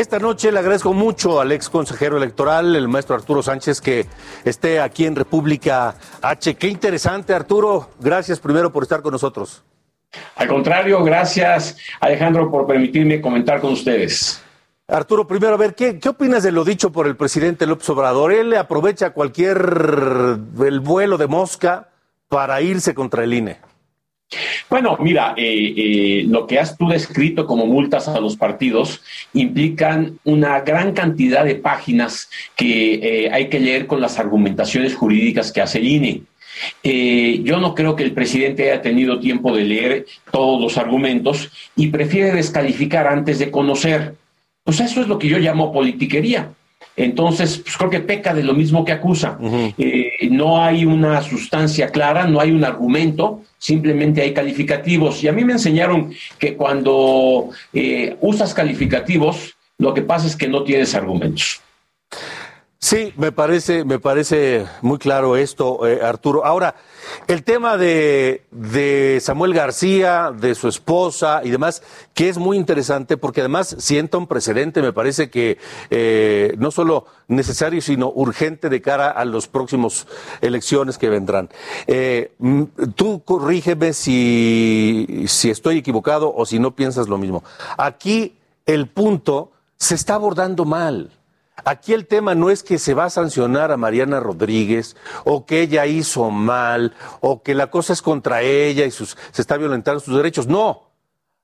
Esta noche le agradezco mucho al ex consejero electoral, el maestro Arturo Sánchez, que esté aquí en República H. Qué interesante, Arturo. Gracias primero por estar con nosotros. Al contrario, gracias Alejandro por permitirme comentar con ustedes. Arturo, primero, a ver, ¿qué, ¿qué, opinas de lo dicho por el presidente López Obrador? Él aprovecha cualquier el vuelo de mosca para irse contra el INE. Bueno, mira, eh, eh, lo que has tú descrito como multas a los partidos implican una gran cantidad de páginas que eh, hay que leer con las argumentaciones jurídicas que hace el INE. Eh, yo no creo que el presidente haya tenido tiempo de leer todos los argumentos y prefiere descalificar antes de conocer. Pues eso es lo que yo llamo politiquería. Entonces, pues creo que peca de lo mismo que acusa. eh, no hay una sustancia clara, no hay un argumento, simplemente hay calificativos. Y a mí me enseñaron que cuando eh, usas calificativos, lo que pasa es que no tienes argumentos. Sí, me parece, me parece muy claro esto, eh, Arturo. Ahora, el tema de, de, Samuel García, de su esposa y demás, que es muy interesante porque además sienta un precedente, me parece que eh, no solo necesario, sino urgente de cara a las próximas elecciones que vendrán. Eh, tú corrígeme si, si estoy equivocado o si no piensas lo mismo. Aquí el punto se está abordando mal. Aquí el tema no es que se va a sancionar a Mariana Rodríguez o que ella hizo mal o que la cosa es contra ella y se está violentando sus derechos. No.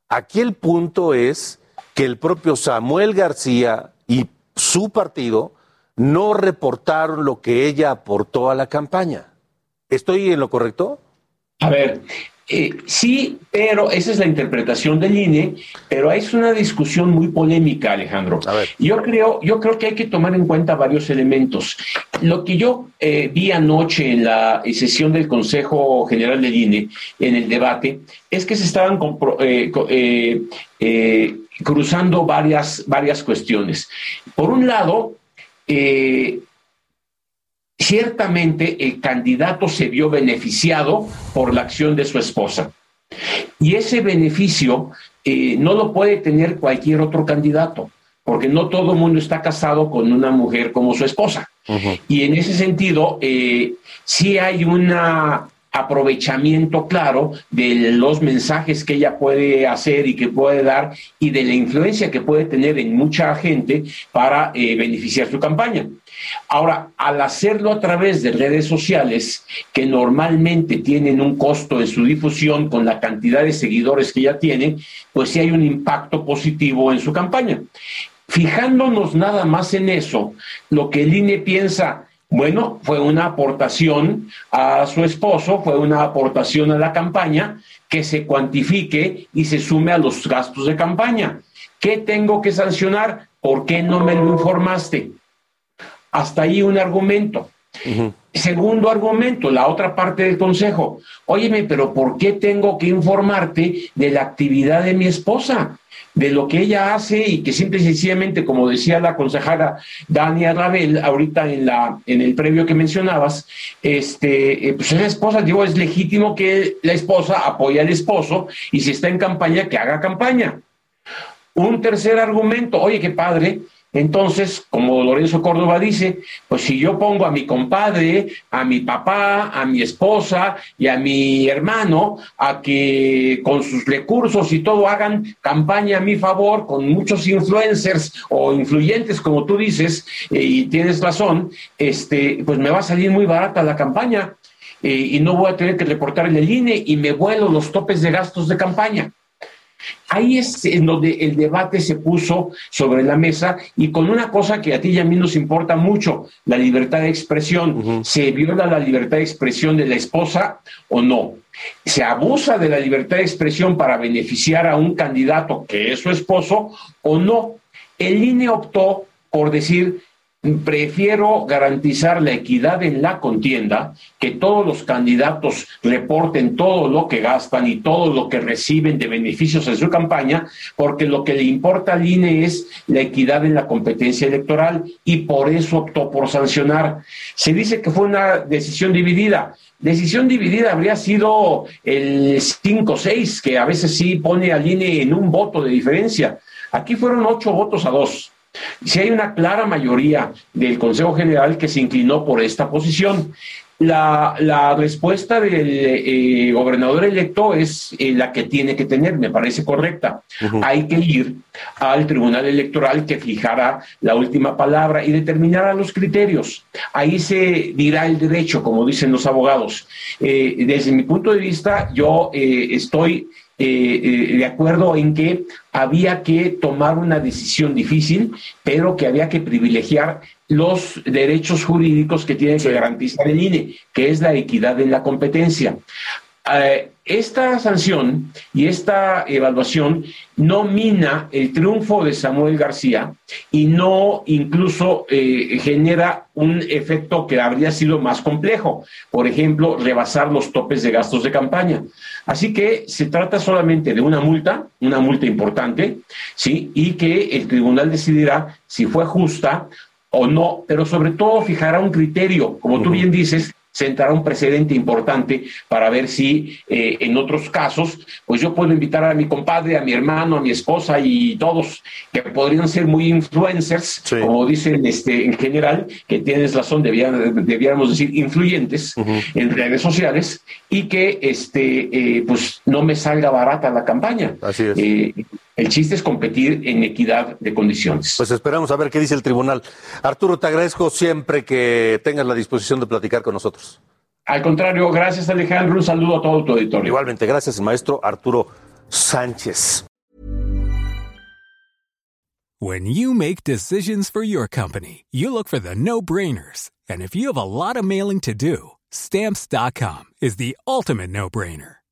Aquí el punto es que el propio Samuel García y su partido no reportaron lo que ella aportó a la campaña. ¿Estoy en lo correcto? A ver, eh, sí, pero esa es la interpretación del INE, pero es una discusión muy polémica, Alejandro. Yo creo, yo creo que hay que tomar en cuenta varios elementos. Lo que yo eh, vi anoche en la sesión del Consejo General del INE, en el debate, es que se estaban eh, cruzando varias, varias cuestiones. Por un lado, ciertamente el candidato se vio beneficiado por la acción de su esposa. Y ese beneficio eh, no lo puede tener cualquier otro candidato, porque no todo el mundo está casado con una mujer como su esposa. Uh -huh. Y en ese sentido, eh, sí hay una aprovechamiento claro de los mensajes que ella puede hacer y que puede dar y de la influencia que puede tener en mucha gente para eh, beneficiar su campaña. Ahora, al hacerlo a través de redes sociales, que normalmente tienen un costo en su difusión con la cantidad de seguidores que ya tienen, pues sí hay un impacto positivo en su campaña. Fijándonos nada más en eso, lo que el INE piensa, bueno, fue una aportación a su esposo, fue una aportación a la campaña que se cuantifique y se sume a los gastos de campaña. ¿Qué tengo que sancionar? ¿Por qué no me lo informaste? Hasta ahí un argumento. Segundo argumento, la otra parte del consejo. Óyeme, pero ¿por qué tengo que informarte de la actividad de mi esposa? de lo que ella hace y que simple y sencillamente, como decía la consejera Dania Ravel, ahorita en, la, en el previo que mencionabas, este, pues es esposa, digo, es legítimo que la esposa apoye al esposo y si está en campaña, que haga campaña. Un tercer argumento, oye, qué padre, entonces, como Lorenzo Córdoba dice, pues si yo pongo a mi compadre, a mi papá, a mi esposa y a mi hermano a que con sus recursos y todo hagan campaña a mi favor con muchos influencers o influyentes, como tú dices, eh, y tienes razón, este, pues me va a salir muy barata la campaña eh, y no voy a tener que reportar en el INE y me vuelo los topes de gastos de campaña. Ahí es en donde el debate se puso sobre la mesa y con una cosa que a ti y a mí nos importa mucho, la libertad de expresión. ¿Se viola la libertad de expresión de la esposa o no? ¿Se abusa de la libertad de expresión para beneficiar a un candidato que es su esposo o no? El INE optó por decir, prefiero garantizar la equidad en la contienda, que todos los candidatos reporten todo lo que gastan y todo lo que reciben de beneficios en su campaña, porque lo que le importa al INE es la equidad en la competencia electoral y por eso optó por sancionar. Se dice que fue una decisión dividida. Decisión dividida habría sido el 5-6, que a veces sí pone al INE en un voto de diferencia. Aquí fueron ocho votos a dos. Si hay una clara mayoría del Consejo General que se inclinó por esta posición. La, respuesta del eh, gobernador electo es eh, la que tiene que tener, me parece correcta. Hay que ir al Tribunal Electoral que fijara la última palabra y determinara los criterios. Ahí se dirá el derecho, como dicen los abogados. Eh, desde mi punto de vista, yo estoy eh, eh, de acuerdo en que había que tomar una decisión difícil, pero que había que privilegiar los derechos jurídicos que tiene que garantizar el INE, que es la equidad en la competencia. Eh, esta sanción y esta evaluación no mina el triunfo de Samuel García y no incluso eh, genera un efecto que habría sido más complejo, por ejemplo, rebasar los topes de gastos de campaña. Así que se trata solamente de una multa, una multa importante, ¿sí? Y que el tribunal decidirá si fue justa o no, pero sobre todo fijará un criterio, como tú bien dices, sentará un precedente importante para ver si eh, en otros casos, pues yo puedo invitar a mi compadre, a mi hermano, a mi esposa y todos que podrían ser muy influencers, como dicen este, en general, que tienes razón, debiéramos decir influyentes en redes sociales y que este, eh, pues no me salga barata la campaña. Así es. Eh, el chiste es competir en equidad de condiciones. Pues esperamos a ver qué dice el tribunal. Arturo, te agradezco siempre que tengas la disposición de platicar con nosotros. Al contrario, gracias Alejandro. Un saludo a todo tu auditorio. Igualmente, gracias, maestro Arturo Sánchez. When you make decisions for your company, you look for the no-brainers. And if you have a lot of mailing to do, stamps.com is the ultimate no-brainer.